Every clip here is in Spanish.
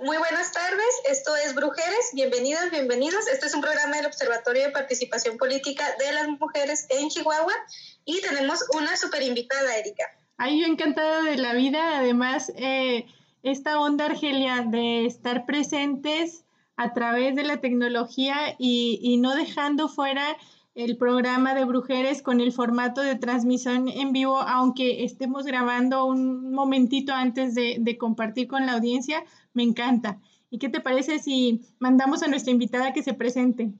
Muy buenas tardes, esto es Brujeres, bienvenidas, bienvenidos. Este es un programa del Observatorio de Participación Política de las Mujeres en Chihuahua y tenemos una super invitada, Erika. Ay, yo encantada de la vida, además, eh, esta onda, Argelia, de estar presentes a través de la tecnología y, y no dejando fuera el programa de Brujeres con el formato de transmisión en vivo, aunque estemos grabando un momentito antes de, de, compartir con la audiencia, me encanta. ¿Y qué te parece si mandamos a nuestra invitada que se presente?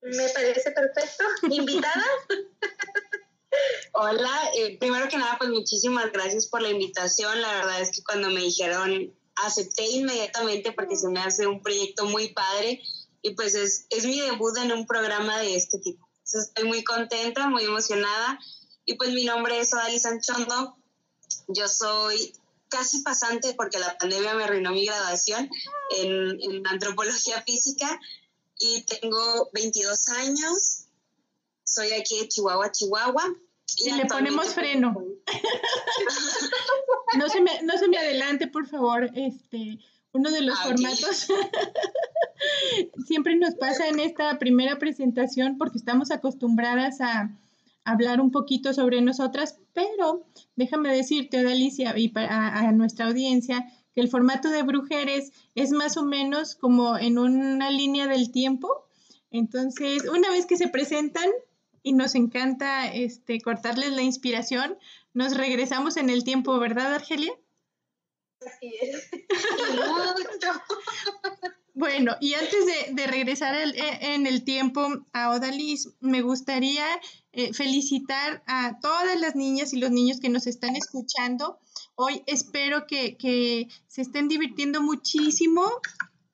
Me parece perfecto. ¿Invitada? Hola, eh, primero que nada, pues muchísimas gracias por la invitación. La verdad es que cuando me dijeron, acepté inmediatamente porque se me hace un proyecto muy padre y pues es, es mi debut en un programa de este tipo. Entonces, estoy muy contenta, muy emocionada y pues mi nombre es Odali Sanchondo. Yo soy casi pasante porque la pandemia me arruinó mi graduación en, en antropología física y tengo 22 años. Soy aquí de Chihuahua, Chihuahua. Y, le ponemos freno. no, se me, no se me adelante, por favor. Este, uno de los ah, formatos siempre nos pasa en esta primera presentación porque estamos acostumbradas a hablar un poquito sobre nosotras, pero déjame decirte, Alicia, y a, a nuestra audiencia, que el formato de Brujeres es más o menos como en una línea del tiempo. Entonces, una vez que se presentan y nos encanta este, cortarles la inspiración, nos regresamos en el tiempo, ¿verdad, Argelia? Así es. Bueno, y antes de, regresar e, en el tiempo a Odalis, me gustaría eh, felicitar a todas las niñas y los niños que nos están escuchando. Hoy espero que, que se estén divirtiendo muchísimo.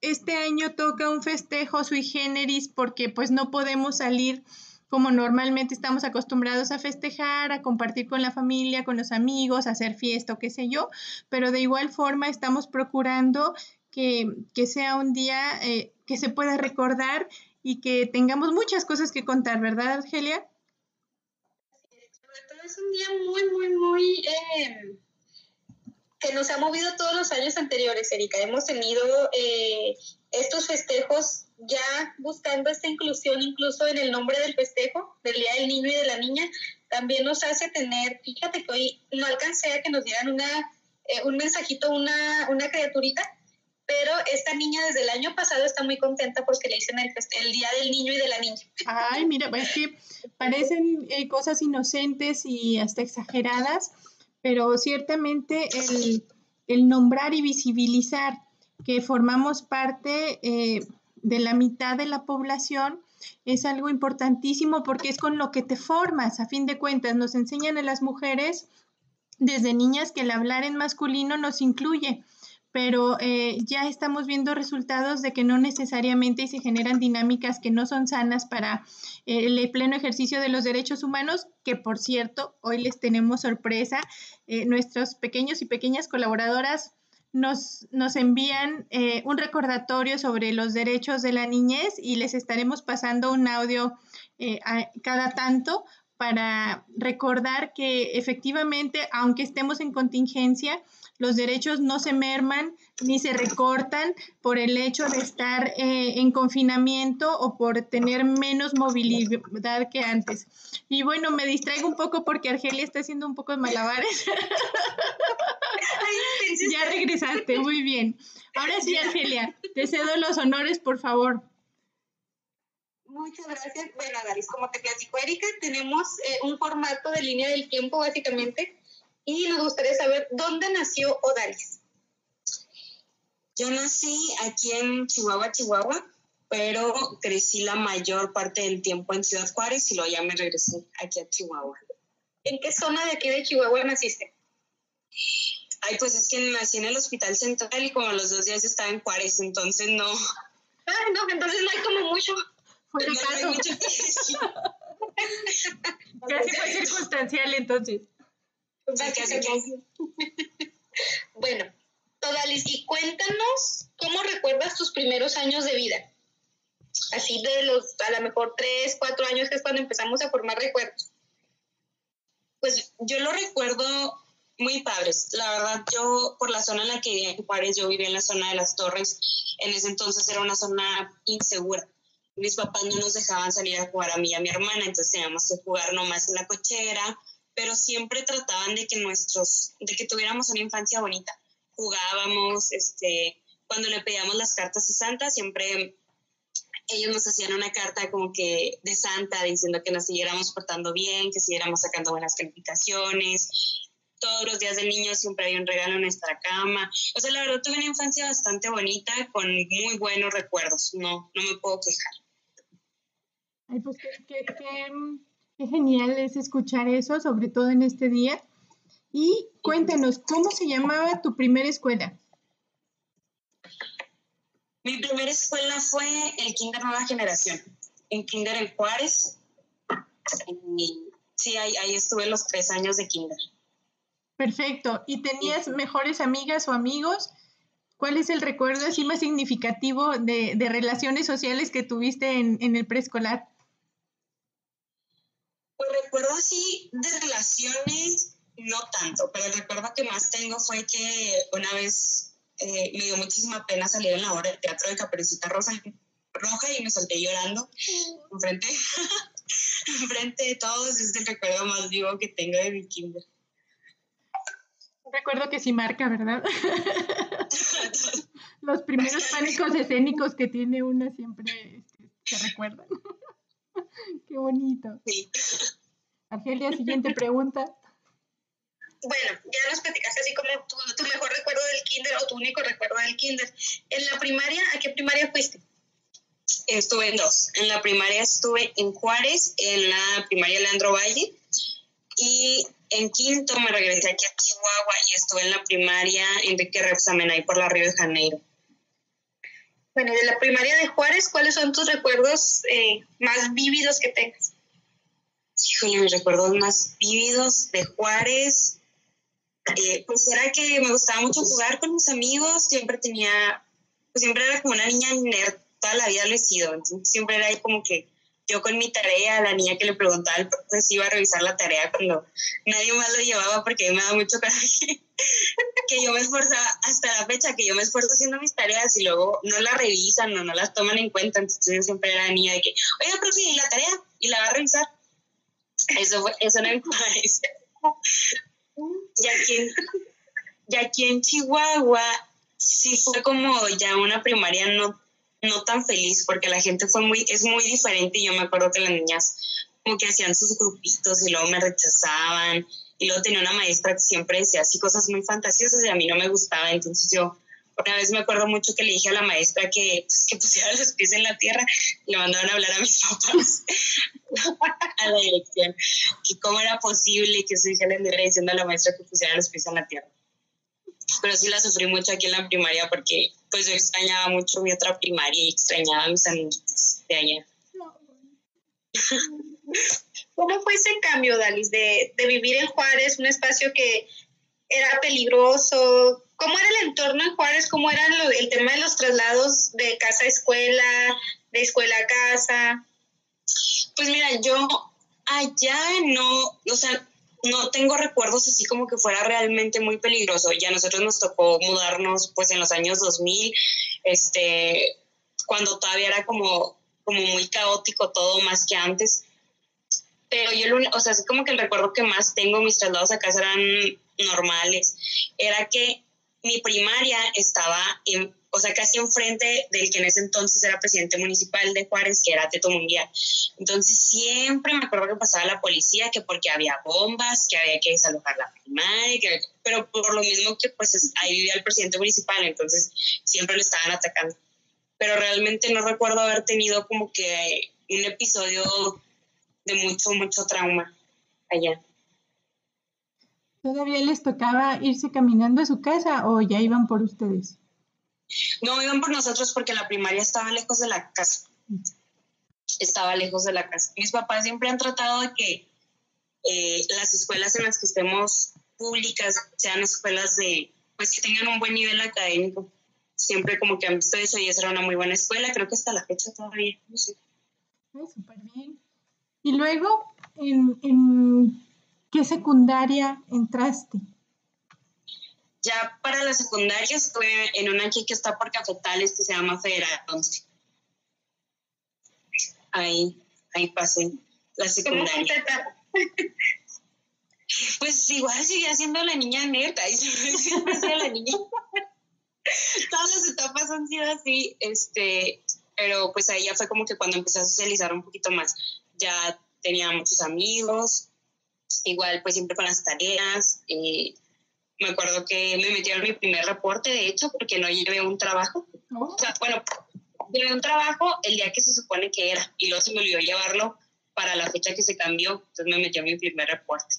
Este año toca un festejo sui generis porque pues no podemos salir como normalmente estamos acostumbrados a festejar, a compartir con la familia, con los amigos, a hacer fiesta o qué sé yo, pero de igual forma estamos procurando que, sea un día eh, que se pueda recordar y que tengamos muchas cosas que contar, ¿verdad, Argelia? Sobre todo es un día muy, muy, muy... Eh, que nos ha movido todos los años anteriores, Erika. Hemos tenido eh, estos festejos ya buscando esta inclusión incluso en el nombre del festejo, del Día del Niño y de la Niña, también nos hace tener, fíjate que hoy no alcancé a que nos dieran una, eh, un mensajito, una, una criaturita, pero esta niña desde el año pasado está muy contenta porque le dicen el, el Día del Niño y de la Niña. Ay, mira, es que parecen eh, cosas inocentes y hasta exageradas, pero ciertamente el, el nombrar y visibilizar que formamos parte eh, de la mitad de la población es algo importantísimo porque es con lo que te formas. A fin de cuentas, nos enseñan a las mujeres desde niñas que el hablar en masculino nos incluye, pero eh, ya estamos viendo resultados de que no necesariamente se generan dinámicas que no son sanas para eh, el pleno ejercicio de los derechos humanos, que por cierto, hoy les tenemos sorpresa. Eh, nuestros pequeños y pequeñas colaboradoras nos, nos envían eh, un recordatorio sobre los derechos de la niñez y les estaremos pasando un audio eh, cada tanto para recordar que efectivamente, aunque estemos en contingencia, los derechos no se merman ni se recortan por el hecho de estar eh, en confinamiento o por tener menos movilidad que antes. Y bueno, me distraigo un poco porque Argelia está haciendo un poco de malabares. ya regresaste, muy bien. Ahora sí, Argelia, te cedo los honores, por favor. Muchas gracias. Bueno, Daris, como te platico, Erika, tenemos eh, un formato de línea del tiempo, básicamente, y nos gustaría saber dónde nació Odalis. Yo nací aquí en Chihuahua, Chihuahua, pero crecí la mayor parte del tiempo en Ciudad Juárez y luego ya me regresé aquí a Chihuahua. ¿En qué zona de aquí de Chihuahua naciste? Ay, pues es que nací en el Hospital Central y como los dos días estaba en Juárez, entonces no. Ay, no, entonces no hay como mucho. Fue no caso. Mucho Casi fue circunstancial entonces. bueno, Todalis, y cuéntanos cómo recuerdas tus primeros años de vida. Así de los, a lo mejor tres, cuatro años, que es cuando empezamos a formar recuerdos. Pues yo lo recuerdo muy padres. La verdad, yo por la zona en la que vivía en Juárez, yo vivía en la zona de las Torres. En ese entonces era una zona insegura. Mis papás no nos dejaban salir a jugar a mí y a mi hermana, entonces teníamos que jugar nomás en la cochera, pero siempre trataban de que nuestros, de que tuviéramos una infancia bonita. Jugábamos, este, cuando le pedíamos las cartas a Santa, siempre ellos nos hacían una carta como que de Santa diciendo que nos siguiéramos portando bien, que siguiéramos sacando buenas calificaciones. Todos los días de niño siempre había un regalo en nuestra cama. O sea, la verdad tuve una infancia bastante bonita con muy buenos recuerdos. No, no me puedo quejar. Ay, pues qué, qué, qué, genial es escuchar eso, sobre todo en este día. Y cuéntanos, ¿cómo se llamaba tu primera escuela? Mi primera escuela fue el Kinder Nueva Generación, en Kinder en Juárez. Y sí, ahí, ahí estuve los tres años de Kinder. Perfecto. ¿Y tenías mejores amigas o amigos? ¿Cuál es el recuerdo así más significativo de, de relaciones sociales que tuviste en, en, el preescolar? Recuerdo así de relaciones, no tanto, pero el recuerdo que más tengo fue que una vez eh, me dio muchísima pena salir en la hora del teatro de Caperucita Rosa, Roja y me solté llorando enfrente, enfrente de todos. Es el recuerdo más vivo que tengo de mi kinder. Un recuerdo que sí marca, ¿verdad? Los primeros pánicos escénicos que tiene una siempre este, se recuerdan. Qué bonito. Sí. Argelia, siguiente pregunta bueno, ya nos platicaste así como tu, tu, mejor recuerdo del kinder o tu único recuerdo del kinder. En la primaria, ¿a qué primaria fuiste? Estuve en dos. En la primaria estuve en Juárez, en la primaria Leandro Valle, y en quinto me regresé aquí a Chihuahua y estuve en la primaria Enrique Repsamenay por la Río de Janeiro. Bueno, de la primaria de Juárez, ¿cuáles son tus recuerdos eh, más vívidos que tengas? Híjole, mis recuerdos más vívidos de Juárez. Eh, pues era que me gustaba mucho jugar con mis amigos, siempre tenía, pues siempre era como una niña nerd, toda la vida lo he sido, entonces siempre era ahí como que yo con mi tarea, la niña que le preguntaba al profesor iba a revisar la tarea cuando nadie más lo llevaba porque me da mucho coraje, que yo me esforzaba hasta la fecha, que yo me esfuerzo haciendo mis tareas y luego no las revisan o no las toman en cuenta, entonces yo siempre era niña de que, oiga, profe, ¿y la tarea? ¿Y la va a revisar? Eso, fue, eso no me parece. Y aquí, en, en Chihuahua sí fue como ya una primaria no, no tan feliz porque la gente fue muy, es muy diferente y yo me acuerdo que las niñas como que hacían sus grupitos y luego me rechazaban y luego tenía una maestra que siempre decía así cosas muy fantasiosas y a mí no me gustaba, entonces yo una vez me acuerdo mucho que le dije a la maestra que, pues, que pusiera los pies en la tierra le mandaron a hablar a mis papás a la dirección, que cómo era posible que su hija le anduviera diciendo a la maestra que pusiera los pies en la tierra. Pero sí la sufrí mucho aquí en la primaria porque pues yo extrañaba mucho mi otra primaria y extrañaba a mis amigos de allá. ¿Cómo fue ese cambio, Dalis, de, de vivir en Juárez, un espacio que era peligroso, ¿Cómo era el entorno en Juárez? ¿Cómo era el tema de los traslados de casa a escuela, de escuela a casa? Pues mira, yo allá no, o sea, no tengo recuerdos así como que fuera realmente muy peligroso. Ya nosotros nos tocó mudarnos pues en los años 2000, este, cuando todavía era como, como muy caótico todo más que antes. Pero yo, o sea, así como que el recuerdo que más tengo, mis traslados a casa eran normales, era que mi primaria estaba, en, o sea, casi enfrente del que en ese entonces era presidente municipal de Juárez, que era Teto Mundial. Entonces siempre me acuerdo que pasaba la policía, que porque había bombas, que había que desalojar la primaria, pero por lo mismo que pues ahí vivía el presidente municipal, entonces siempre lo estaban atacando. Pero realmente no recuerdo haber tenido como que un episodio de mucho, mucho trauma allá. ¿Todavía les tocaba irse caminando a su casa o ya iban por ustedes? No, iban por nosotros porque la primaria estaba lejos de la casa. Estaba lejos de la casa. Mis papás siempre han tratado de que eh, las escuelas en las que estemos públicas sean escuelas de, pues que tengan un buen nivel académico. Siempre como que han visto eso y esa era una muy buena escuela, creo que hasta la fecha todavía. No sé. Súper bien. Y luego, en, en ¿Qué secundaria entraste? Ya para la secundaria estuve en una aquí que está por Cafetales que se llama Federal 11. Ahí, ahí pasé la secundaria. Pues igual sigue siendo la niña neta, y siempre la niña. Todas las etapas han sido así, este, pero pues ahí ya fue como que cuando empecé a socializar un poquito más, ya tenía muchos amigos, igual pues siempre con las tareas. Eh, me acuerdo que me metieron mi primer reporte, de hecho, porque no llevé un trabajo. Oh. O sea, bueno, llevé un trabajo el día que se supone que era y luego se me olvidó llevarlo para la fecha que se cambió, entonces me metió mi primer reporte.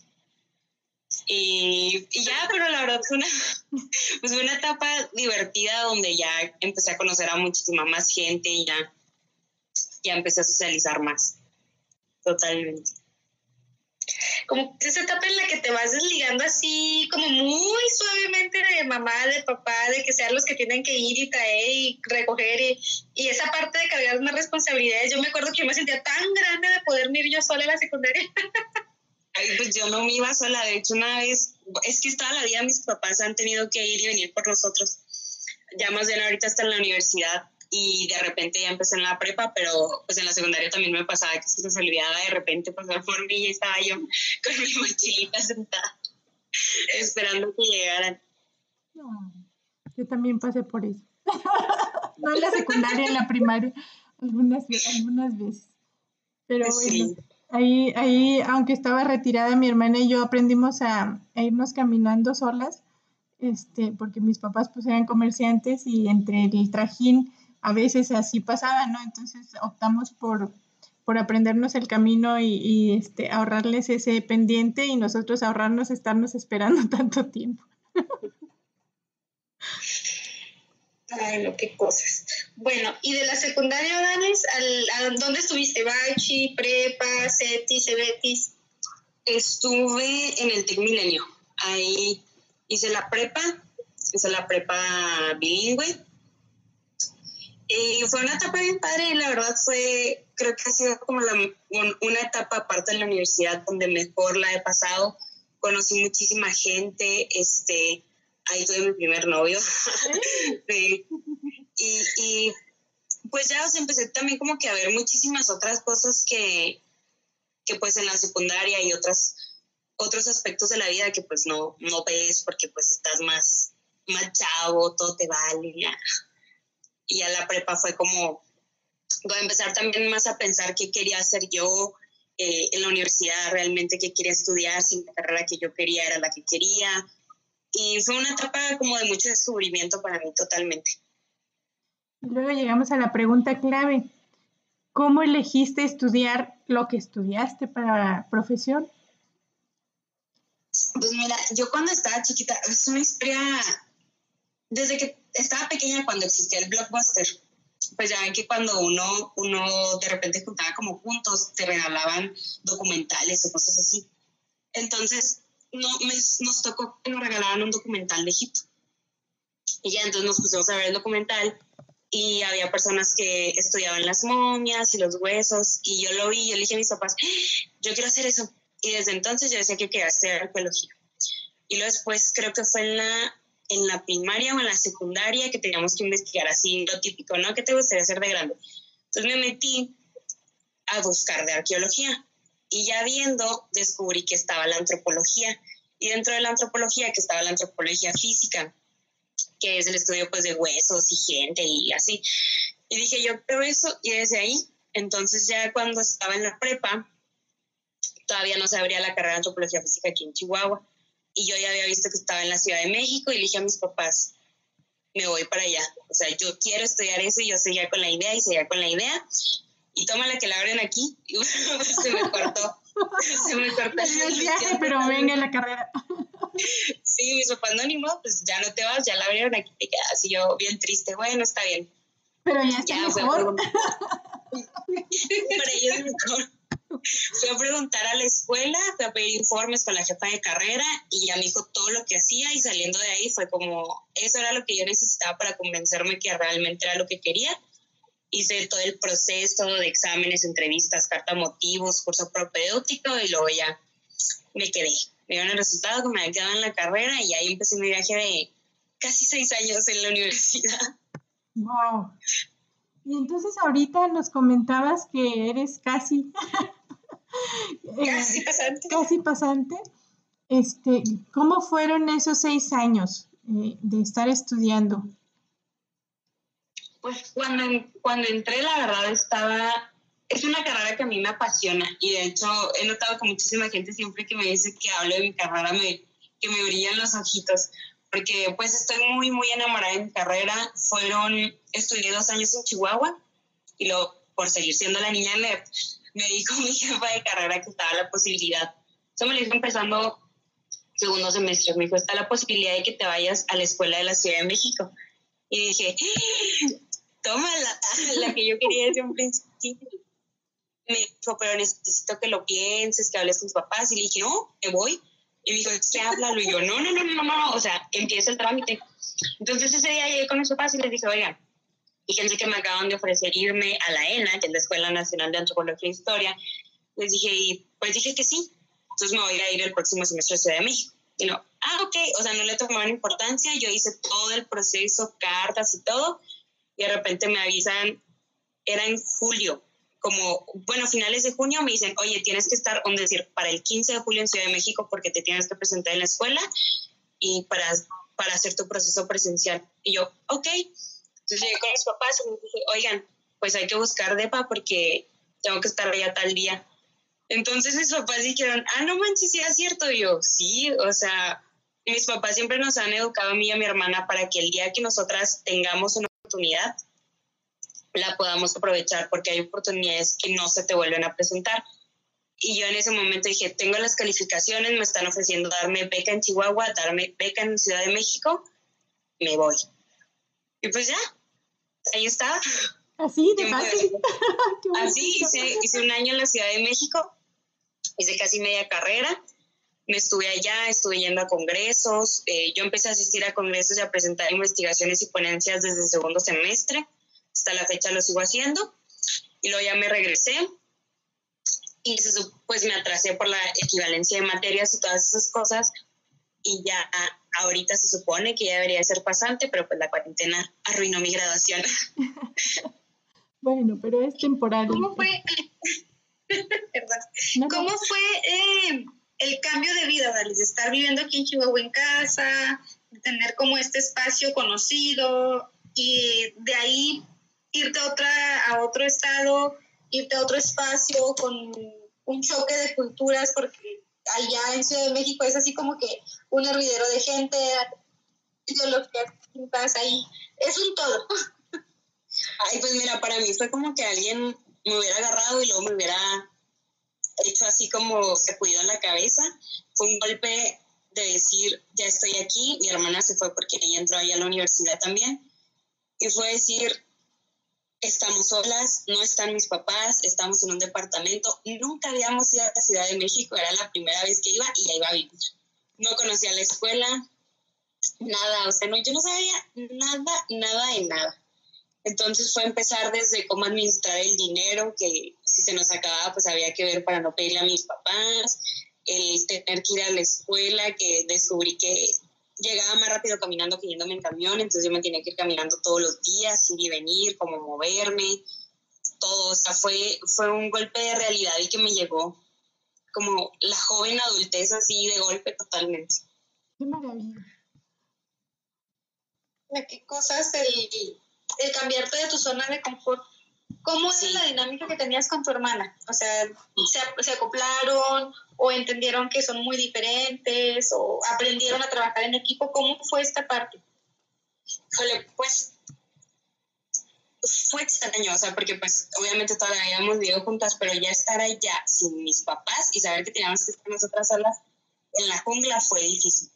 Y, y, ya, pero la verdad fue una, pues una etapa divertida donde ya empecé a conocer a muchísima más gente y ya, ya empecé a socializar más. Totalmente como esa etapa en la que te vas desligando así, como muy suavemente de mamá, de papá, de que sean los que tienen que ir y traer y recoger y, y esa parte de cargar una responsabilidad. Yo me acuerdo que yo me sentía tan grande de poder ir yo sola a la secundaria. Ay, pues yo no me iba sola, de hecho una vez, es que estaba la vida, mis papás han tenido que ir y venir por nosotros. Ya más bien ahorita está en la universidad y de repente ya empecé en la prepa, pero pues en la secundaria también me pasaba que se se olvidaba de repente pasar por mí y estaba yo con mi mochilita sentada esperando que llegaran. yo también pasé por eso. no en la secundaria, en la primaria, algunas, algunas veces. Pero bueno, ahí, ahí, aunque estaba retirada, mi hermana y yo aprendimos a, a irnos caminando solas este, porque mis papás pues eran comerciantes y entre el trajín a veces así pasaba, ¿no? Entonces optamos por, por aprendernos el camino y, este, ahorrarles ese pendiente y nosotros ahorrarnos estarnos esperando tanto tiempo. Ay, no, qué cosas. Bueno, y de la secundaria, Danes, ¿a dónde estuviste? ¿Bachi, Prepa, CETIS, CEBETIS? Estuve en el Tec Milenio. Ahí hice la prepa, hice la prepa bilingüe y fue una etapa bien padre y la verdad fue, creo que ha sido como la, una etapa aparte de la universidad donde mejor la he pasado. Conocí muchísima gente, este, ahí tuve mi primer novio. y, pues ya empecé también como que a ver muchísimas otras cosas que, que pues en la secundaria y otras, otros aspectos de la vida que pues no, no ves porque pues estás más, más chavo, todo te vale. Ya y a la prepa fue como, voy a empezar también más a pensar qué quería hacer yo eh, en la universidad, realmente qué quería estudiar, si la carrera que yo quería era la que quería. Y fue una etapa como de mucho descubrimiento para mí totalmente. Luego llegamos a la pregunta clave. ¿Cómo elegiste estudiar lo que estudiaste para profesión? Pues mira, yo cuando estaba chiquita, es una historia, desde que estaba pequeña cuando existía el blockbuster, pues ya ven que cuando uno, uno de repente juntaba como puntos, te regalaban documentales o cosas así. Entonces, no, nos tocó que nos regalaban un documental de Egipto. Y ya entonces nos pusimos a ver el documental y había personas que estudiaban las momias y los huesos y yo lo vi y yo le dije a mis papás, yo quiero hacer eso. Y desde entonces yo decía que quería estudiar arqueología. Y luego después creo que fue en la en la primaria o en la secundaria que teníamos que investigar así lo típico, ¿no? ¿Qué te gustaría hacer de grande? Entonces me metí a buscar de arqueología y ya viendo descubrí que estaba la antropología y dentro de la antropología que estaba la antropología física, que es el estudio pues de huesos y gente y así. Y dije yo, pero eso, y desde ahí, entonces ya cuando estaba en la prepa, todavía no se abría la carrera de antropología física aquí en Chihuahua y yo ya había visto que estaba en la Ciudad de México y le dije a mis papás, me voy para allá. O sea, yo quiero estudiar eso y yo seguía con la idea y seguía con la idea. Y toma la que la abren aquí. Y se me cortó. se me cortó el viaje, pero venga la carrera. sí, mis papás no ni pues ya no te vas, ya la abrieron aquí, te quedas. Y yo bien triste, bueno, está bien. Pero ya está ya, mejor. para ellos mejor. Fui a preguntar a la escuela, fui a pedir informes con la jefa de carrera y ya me dijo todo lo que hacía y saliendo de ahí fue como, eso era lo que yo necesitaba para convencerme que realmente era lo que quería. Hice todo el proceso de exámenes, entrevistas, carta motivos, curso propedéutico y luego ya me quedé. Me dieron el resultado que me había quedado en la carrera y ahí empecé mi viaje de casi seis años en la universidad. Wow. Y entonces ahorita nos comentabas que eres casi, casi pasante. Casi pasante. Este, ¿Cómo fueron esos seis años eh, de estar estudiando? Pues cuando, cuando entré, la verdad estaba, es una carrera que a mí me apasiona y de hecho he notado que muchísima gente siempre que me dice que hablo de mi carrera me, que me brillan los ojitos, porque pues estoy muy, muy enamorada de mi carrera. Fueron, estudié dos años en Chihuahua y luego, por seguir siendo la niña nerd, me dijo mi jefa de carrera que estaba la posibilidad. Eso me lo dijo empezando segundo semestre. Me dijo, está la posibilidad de que te vayas a la escuela de la Ciudad de México. Y dije, toma la, que yo quería desde un principio. Me dijo, pero necesito que lo pienses, que hables con tus papás. Y le dije, no, me voy. Y me dijo, ¿qué háblalo? Y yo, no, no, no, no, no, o sea, empieza el trámite. Entonces ese día llegué con mis papás y les dije, oigan, fíjense que me acaban de ofrecer irme a la ENA, que es la Escuela Nacional de Antropología e Historia. Les dije, y pues dije que sí. Entonces me voy a ir el próximo semestre a Ciudad de México. Y no, ah, ok, o sea, no le tomaban importancia. Yo hice todo el proceso, cartas y todo. Y de repente me avisan, era en julio, como, bueno, finales de junio me dicen, oye, tienes que estar, es decir, para el 15 de julio en Ciudad de México porque te tienes que presentar en la escuela y para, para hacer tu proceso presencial. Y yo, ok. Entonces llegué con mis papás y me dije, oigan, pues hay que buscar DEPA porque tengo que estar allá tal día. Entonces mis papás dijeron, ah, no manches, sí es cierto. Y yo, sí, o sea, mis papás siempre nos han educado a mí y a mi hermana para que el día que nosotras tengamos una oportunidad, la podamos aprovechar porque hay oportunidades que no se te vuelven a presentar. Y yo en ese momento dije, tengo las calificaciones, me están ofreciendo darme beca en Chihuahua, darme beca en Ciudad de México, me voy. Y pues ya, ahí estaba. Así de fácil. Así, hice, hice un año en la Ciudad de México, hice casi media carrera, me estuve allá, estuve yendo a congresos, eh, yo empecé a asistir a congresos y a presentar investigaciones y ponencias desde el segundo semestre hasta la fecha lo sigo haciendo. Y luego ya me regresé y pues me atrasé por la equivalencia de materias y todas esas cosas. Y ya ahorita se supone que ya debería ser pasante, pero pues la cuarentena arruinó mi graduación. bueno, pero es temporal. ¿Cómo fue, ¿Cómo fue eh, el cambio de vida, de estar viviendo aquí en Chihuahua en casa, de tener como este espacio conocido y de ahí irte a, otra, a otro estado, irte a otro espacio con un choque de culturas, porque allá en Ciudad de México es así como que un hervidero de gente, ideologías ahí, es un todo. Ay, pues mira, para mí fue como que alguien me hubiera agarrado y luego me hubiera hecho así como se cuidó en la cabeza. Fue un golpe de decir, ya estoy aquí, mi hermana se fue porque ella entró ahí a la universidad también. Y fue decir, estamos solas, no están mis papás, estamos en un departamento. Nunca habíamos ido a la Ciudad de México, era la primera vez que iba y ya iba a vivir. No conocía la escuela, nada, o sea, no, yo no sabía nada, nada de nada. Entonces fue empezar desde cómo administrar el dinero, que si se nos acababa, pues había que ver para no pedirle a mis papás, el tener que ir a la escuela, que descubrí que llegaba más rápido caminando que yéndome en camión, entonces yo me tenía que ir caminando todos los días, ir y venir, como moverme, todo, o sea, fue, fue un golpe de realidad y que me llegó como la joven adultez así de golpe totalmente. Qué maravilla. ¿Qué cosas el, el cambiarte de tu zona de confort? ¿Cómo es la dinámica que tenías con tu hermana? O sea, ¿se, ¿se, acoplaron o entendieron que son muy diferentes o aprendieron a trabajar en equipo? ¿Cómo fue esta parte? pues fue extraño, o sea, porque pues obviamente todavía habíamos vivido juntas, pero ya estar allá sin mis papás y saber que teníamos que estar nosotras solas en la jungla fue difícil.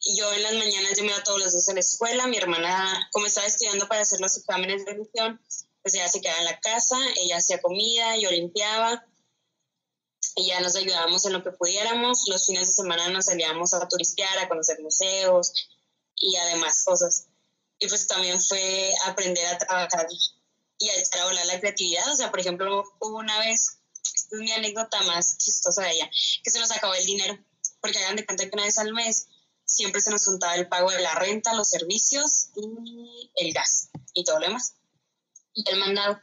Y yo en las mañanas yo me iba todos los días a la escuela, mi hermana, como estaba estudiando para hacer los exámenes de religión, pues ella se quedaba en la casa, ella hacía comida, yo limpiaba, ya nos ayudábamos en lo que pudiéramos. Los fines de semana nos salíamos a turistear, a conocer museos y además cosas. Y pues también fue aprender a trabajar y a echar a volar la creatividad. O sea, por ejemplo, hubo una vez, es mi anécdota más chistosa de ella, que se nos acabó el dinero, porque hagan de cuenta que una vez al mes siempre se nos juntaba el pago de la renta, los servicios y el gas y todo lo demás. Y el mandado.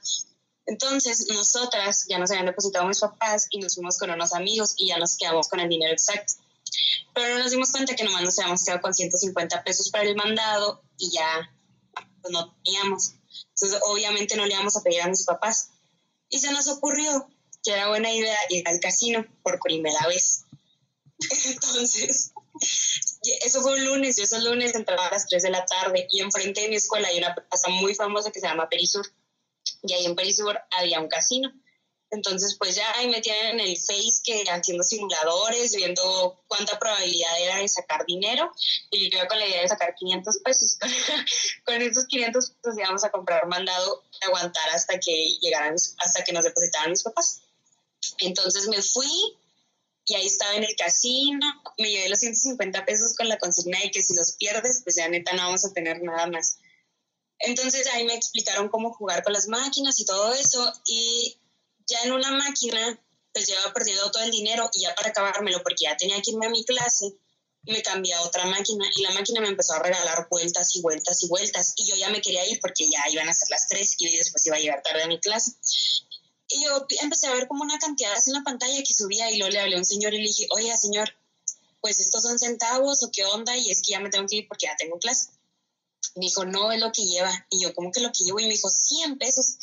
Entonces, nosotras ya nos habían depositado mis papás y nos fuimos con unos amigos y ya nos quedamos con el dinero exacto. Pero nos dimos cuenta que nomás nos habíamos quedado con 150 pesos para el mandado y ya pues, no teníamos. Entonces, obviamente no le íbamos a pedir a mis papás. Y se nos ocurrió que era buena idea ir al casino por primera vez. Entonces, eso fue un lunes, yo ese lunes entraba a las 3 de la tarde y enfrente de mi escuela hay una plaza muy famosa que se llama Perisur y ahí en Perisur había un casino. Entonces, pues ya ahí metían en el Face que haciendo simuladores, viendo cuánta probabilidad era de sacar dinero. Y yo con la idea de sacar 500 pesos. Con, esos 500 pesos íbamos a comprar mandado aguantar hasta que llegaran, hasta que nos depositaran mis papás. Entonces me fui y ahí estaba en el casino. Me llevé los 150 pesos con la consigna de que si los pierdes, pues ya neta no vamos a tener nada más. Entonces ahí me explicaron cómo jugar con las máquinas y todo eso. Y ya en una máquina, pues llevaba perdido todo el dinero y ya para acabármelo, porque ya tenía que irme a mi clase, me cambié a otra máquina y la máquina me empezó a regalar vueltas y vueltas y vueltas. Y yo ya me quería ir porque ya iban a ser las tres y después iba a llegar tarde a mi clase. Y yo empecé a ver como una cantidad en la pantalla que subía y luego le hablé a un señor y le dije, oye, señor, pues estos son centavos o qué onda y es que ya me tengo que ir porque ya tengo clase. Me dijo, no, es lo que lleva. Y yo, ¿cómo que lo que llevo? Y me dijo, 100 pesos.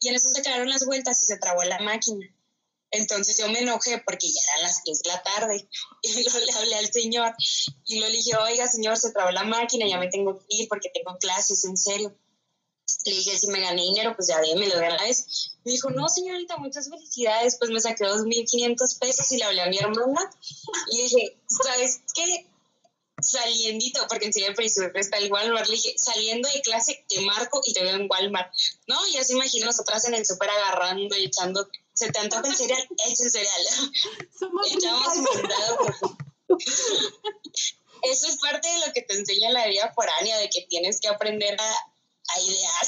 Y en eso se quedaron las vueltas y se trabó la máquina. Entonces yo me enojé porque ya eran las 3 de la tarde. Y luego le hablé al señor y le dije, oiga, señor, se trabó la máquina, ya me tengo que ir porque tengo clases, en serio. Le dije, si me gané dinero, pues ya démelo de la vez. Me dijo, no, señorita, muchas felicidades. Pues me saqué 2.500 pesos y le hablé a mi hermana. Y dije, ¿sabes qué? Saliendito, porque siempre está el Walmart, le dije, saliendo de clase, te marco y te veo en Walmart, ¿no? Y así imagino nosotras en el súper agarrando y echando, se te antoja el cereal, echen cereal. Somos Echamos Eso es parte de lo que te enseña la vida foránea, de que tienes que aprender a, a idear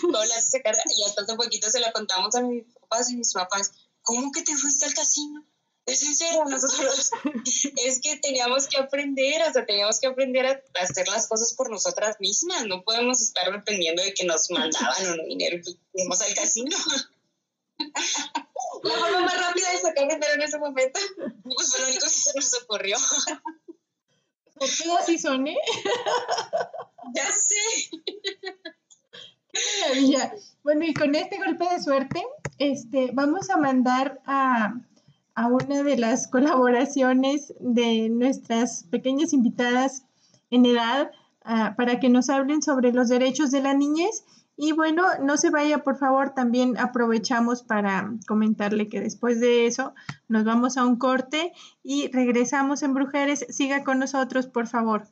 cómo las sacar. Y hasta hace poquito se lo contamos a mis papás y mis papás, ¿cómo que te fuiste al casino? Es sincero, nosotros es que teníamos que aprender, o sea, teníamos que aprender a hacer las cosas por nosotras mismas, no podemos estar dependiendo de que nos mandaban no dinero que fuimos al casino. La forma más rápida de sacar dinero en ese momento, pues fue lo único que se nos ocurrió. ¿Por qué así son, eh? Ya sé. Qué maravilla. Bueno, y con este golpe de suerte, este, vamos a mandar a a una de las colaboraciones de nuestras pequeñas invitadas en edad ah, para que nos hablen sobre los derechos de la niñez. Y bueno, no se vaya, por favor, también aprovechamos para comentarle que después de eso nos vamos a un corte y regresamos en Brujeres. Siga con nosotros, por favor.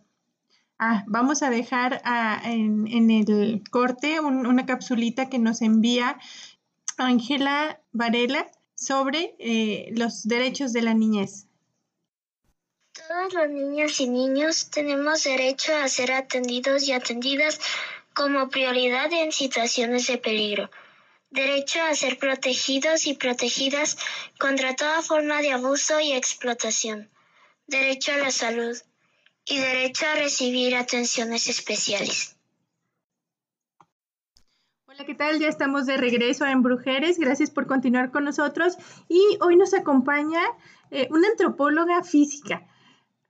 Ah, vamos a dejar ah, en, el corte una capsulita que nos envía Ángela Varela sobre eh, los derechos de la niñez. Todos los niños y niños tenemos derecho a ser atendidos y atendidas como prioridad en situaciones de peligro. Derecho a ser protegidos y protegidas contra toda forma de abuso y explotación. Derecho a la salud y derecho a recibir atenciones especiales. Hola, ¿qué tal? Ya estamos de regreso en Brujeres. Gracias por continuar con nosotros. Y hoy nos acompaña eh, una antropóloga física.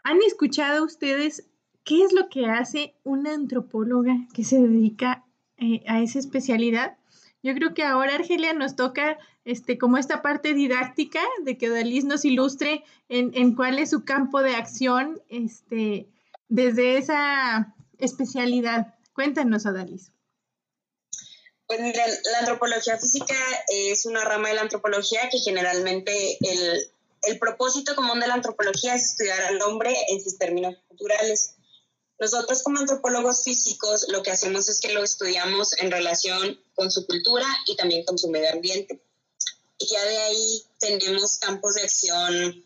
¿Han escuchado ustedes qué es lo que hace una antropóloga que se dedica eh, a esa especialidad? Yo creo que ahora, Argelia, nos toca este, como esta parte didáctica de que Dalis nos ilustre en, en cuál es su campo de acción este, desde esa especialidad. Cuéntanos, Odalis. Pues la antropología física es una rama de la antropología que generalmente el, el propósito común de la antropología es estudiar al hombre en sus términos culturales. Nosotros como antropólogos físicos lo que hacemos es que lo estudiamos en relación con su cultura y también con su medio ambiente. Y ya de ahí tenemos campos de acción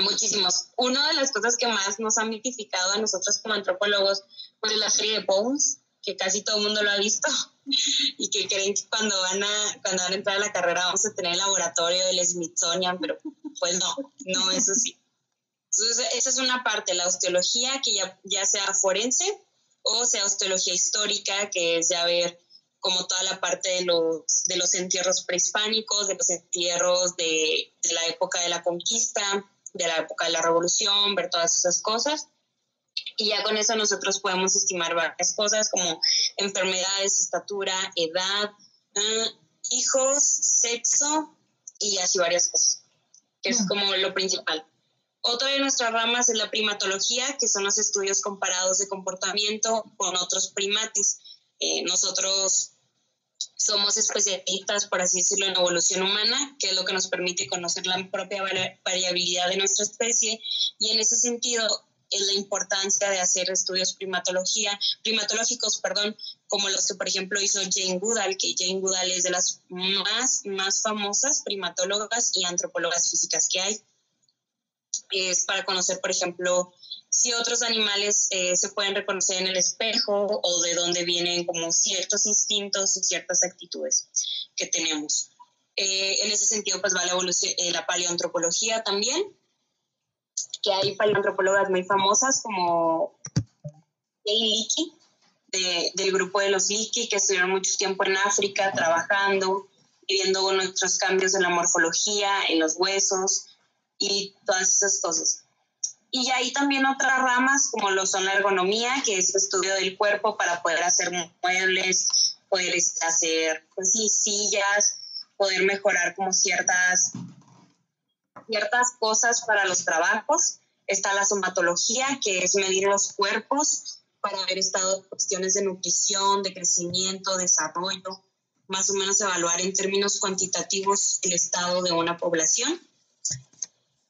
muchísimos. Una de las cosas que más nos ha mitificado a nosotros como antropólogos pues es la serie de Bones, que casi todo el mundo lo ha visto y que creen que cuando van a, cuando van a entrar a la carrera vamos a tener el laboratorio del Smithsonian, pero pues no, no es así. Entonces, esa es una parte, la osteología, que ya, ya sea forense o sea osteología histórica, que es ya ver como toda la parte de los, de los entierros prehispánicos, de los entierros de, de la época de la conquista, de la época de la revolución, ver todas esas cosas. Y ya con eso nosotros podemos estimar varias cosas como enfermedades, estatura, edad, ah, hijos, sexo y así varias cosas, que es como lo principal. Otra de nuestras ramas es la primatología, que son los estudios comparados de comportamiento con otros primates. Eh, nosotros somos especialistas, por así decirlo, en evolución humana, que es lo que nos permite conocer la propia variabilidad de nuestra especie. Y en ese sentido, es la importancia de hacer estudios primatología, primatológicos, perdón, como los que por ejemplo hizo Jane Goodall, que Jane Goodall es de las más, más famosas primatólogas y antropólogas físicas que hay. Es para conocer, por ejemplo, si otros animales eh, se pueden reconocer en el espejo o de dónde vienen como ciertos instintos o ciertas actitudes que tenemos. Eh, en ese sentido, pues va la, evolución, eh, la paleoantropología también, que hay paleoantropólogas muy famosas como Jane Leakey, del grupo de los Leakey, que estuvieron mucho tiempo en África trabajando viendo nuestros cambios en la morfología, en los huesos y todas esas cosas. Y hay también otras ramas como lo son la ergonomía, que es estudio del cuerpo para poder hacer muebles, poder hacer pues, sillas, poder mejorar como ciertas ciertas cosas para los trabajos. Está la somatología, que es medir los cuerpos para ver estado cuestiones de nutrición, de crecimiento, desarrollo, más o menos evaluar en términos cuantitativos el estado de una población.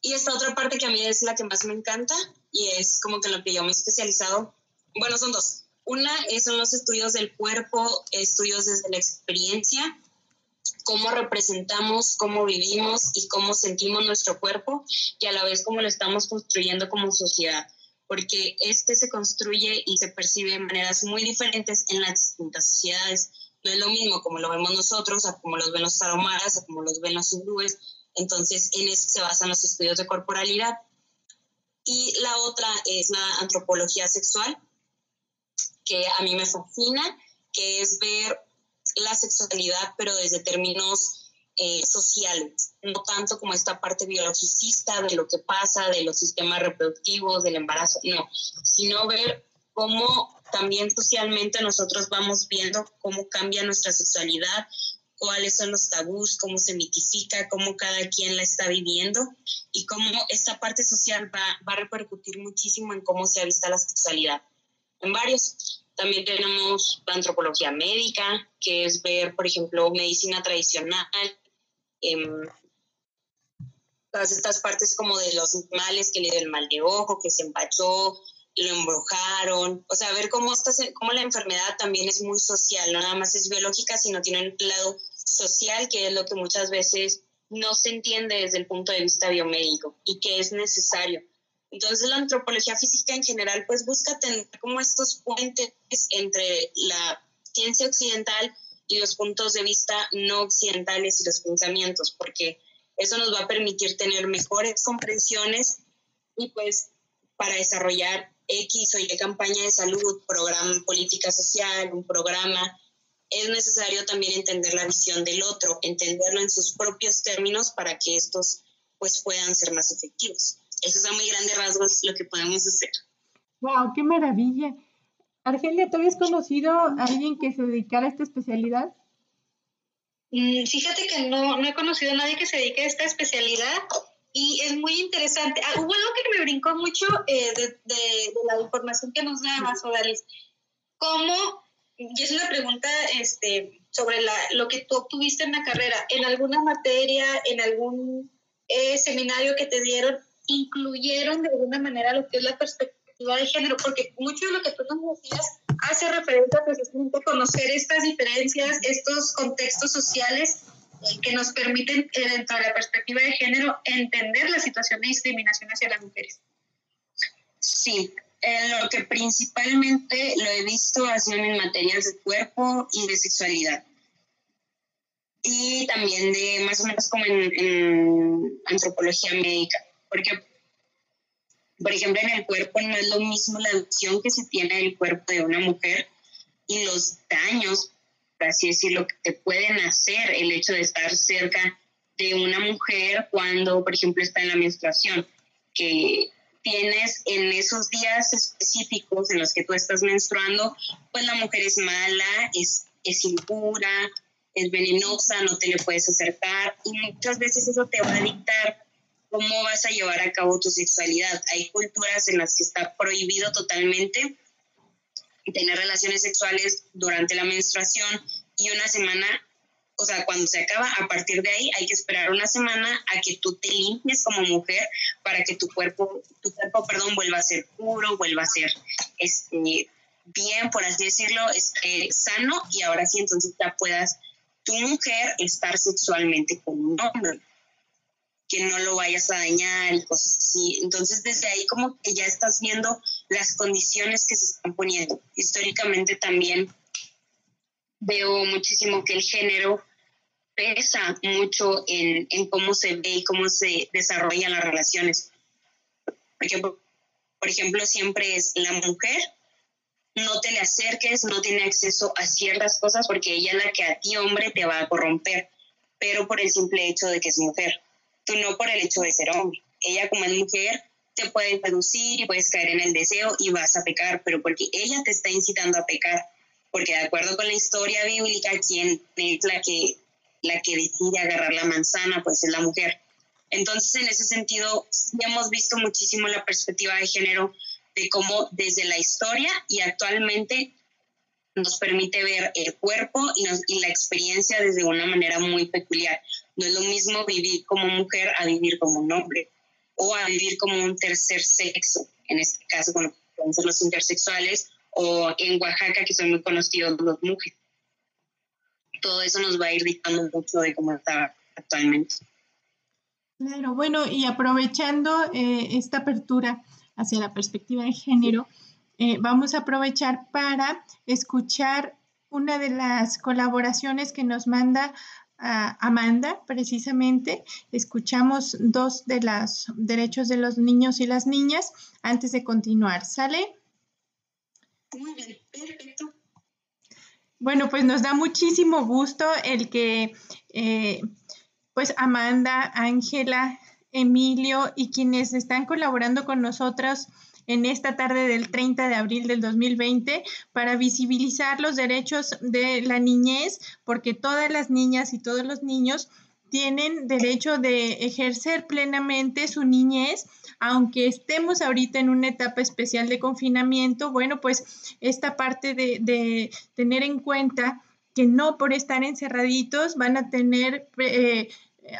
Y esta otra parte que a mí es la que más me encanta y es como que lo que yo me he especializado, bueno, son dos. Una son los estudios del cuerpo, estudios desde la experiencia, cómo representamos, cómo vivimos y cómo sentimos nuestro cuerpo y a la vez cómo lo estamos construyendo como sociedad, porque este se construye y se percibe de maneras muy diferentes en las distintas sociedades. No es lo mismo como lo vemos nosotros, a como los ven los taromaras, a como los ven los hindúes. Entonces, en eso se basan los estudios de corporalidad. Y la otra es la antropología sexual, que a mí me fascina, que es ver la sexualidad, pero desde términos eh, sociales, no tanto como esta parte biologicista de lo que pasa, de los sistemas reproductivos, del embarazo, no, sino ver cómo también socialmente nosotros vamos viendo cómo cambia nuestra sexualidad, cuáles son los tabús, cómo se mitifica, cómo cada quien la está viviendo y cómo esta parte social va, va a repercutir muchísimo en cómo se ha la sexualidad. En varios, también tenemos la antropología médica, que es ver, por ejemplo, medicina tradicional, em, todas estas partes como de los males que le dio el mal de ojo, que se empachó, lo embrujaron, o sea, ver cómo, esta, cómo la enfermedad también es muy social, no nada más es biológica, sino tiene un lado social, que es lo que muchas veces no se entiende desde el punto de vista biomédico y que es necesario entonces la antropología física en general pues busca tener como estos puentes entre la ciencia occidental y los puntos de vista no occidentales y los pensamientos, porque eso nos va a permitir tener mejores comprensiones y pues para desarrollar X o Y campaña de salud, programa, política social, un programa, es necesario también entender la visión del otro, entenderlo en sus propios términos para que estos pues puedan ser más efectivos. Eso es a muy grandes rasgos lo que podemos hacer. ¡Wow! ¡Qué maravilla! Argelia, ¿tú habías conocido a alguien que se dedicara a esta especialidad? Mm, fíjate que no, no he conocido a nadie que se dedique a esta especialidad y es muy interesante. Ah, hubo algo que me brincó mucho eh, de, de, la información que nos da Sodalis. ¿Cómo, y es una pregunta este, sobre la, lo que tú obtuviste en la carrera, en alguna materia, en algún eh, seminario que te dieron, incluyeron de alguna manera lo que es la perspectiva de género, porque mucho de lo que tú nos decías hace referencia precisamente a conocer estas diferencias, estos contextos sociales eh, que nos permiten, eh, dentro de la perspectiva de género, entender la situación de discriminación hacia las mujeres. Sí, lo que principalmente lo he visto ha sido en materias de cuerpo y de sexualidad. Y también de más o menos como en antropología médica porque Por ejemplo, en el cuerpo no es lo mismo la visión que se tiene del cuerpo de una mujer y los daños, así decirlo, que te pueden hacer el hecho de estar cerca de una mujer cuando, por ejemplo, está en la menstruación, que tienes en esos días específicos en los que tú estás menstruando, pues la mujer es mala, es, es impura, es venenosa, no te le puedes acercar y muchas veces eso te va a dictar cómo vas a llevar a cabo tu sexualidad. Hay culturas en las que está prohibido totalmente tener relaciones sexuales durante la menstruación y una semana o sea, cuando se acaba, a partir de ahí hay que esperar una semana a que tú te limpies como mujer para que tu cuerpo, tu cuerpo, perdón, vuelva a ser puro, vuelva a ser este, bien, por así decirlo, este, sano y ahora sí entonces ya puedas tu mujer estar sexualmente con un hombre que no lo vayas a dañar y cosas así. Entonces, desde ahí como que ya estás viendo las condiciones que se están poniendo. Históricamente también veo muchísimo que el género pesa mucho en, cómo se ve y cómo se desarrollan las relaciones. Por ejemplo, siempre es la mujer, no te le acerques, no tiene acceso a ciertas cosas porque ella es la que a ti, hombre, te va a corromper, pero por el simple hecho de que es mujer, tú no por el hecho de ser hombre. Ella como es mujer, te puede seducir y puedes caer en el deseo y vas a pecar, pero porque ella te está incitando a pecar porque de acuerdo con la historia bíblica, quien es la que, la que decide agarrar la manzana, pues es la mujer. Entonces, en ese sentido, ya hemos visto muchísimo la perspectiva de género de cómo desde la historia y actualmente nos permite ver el cuerpo y, y, la experiencia desde una manera muy peculiar. No es lo mismo vivir como mujer a vivir como un hombre o a vivir como un tercer sexo, en este caso, con los intersexuales o en Oaxaca, que son muy conocidos los mujeres. Todo eso nos va a ir dictando mucho de cómo está actualmente. Claro, bueno, y aprovechando eh, esta apertura hacia la perspectiva de género, eh, vamos a aprovechar para escuchar una de las colaboraciones que nos manda Amanda, precisamente. Escuchamos dos de los derechos de los niños y las niñas antes de continuar. ¿Sale? Muy bien, perfecto. Bueno, pues nos da muchísimo gusto el que eh, pues Amanda, Ángela, Emilio y quienes están colaborando con nosotros en esta tarde del 30 de abril del 2020 para visibilizar los derechos de la niñez, porque todas las niñas y todos los niños tienen derecho de ejercer plenamente su niñez, aunque estemos ahorita en una etapa especial de confinamiento, bueno, pues esta parte de, tener en cuenta que no por estar encerraditos van a tener eh,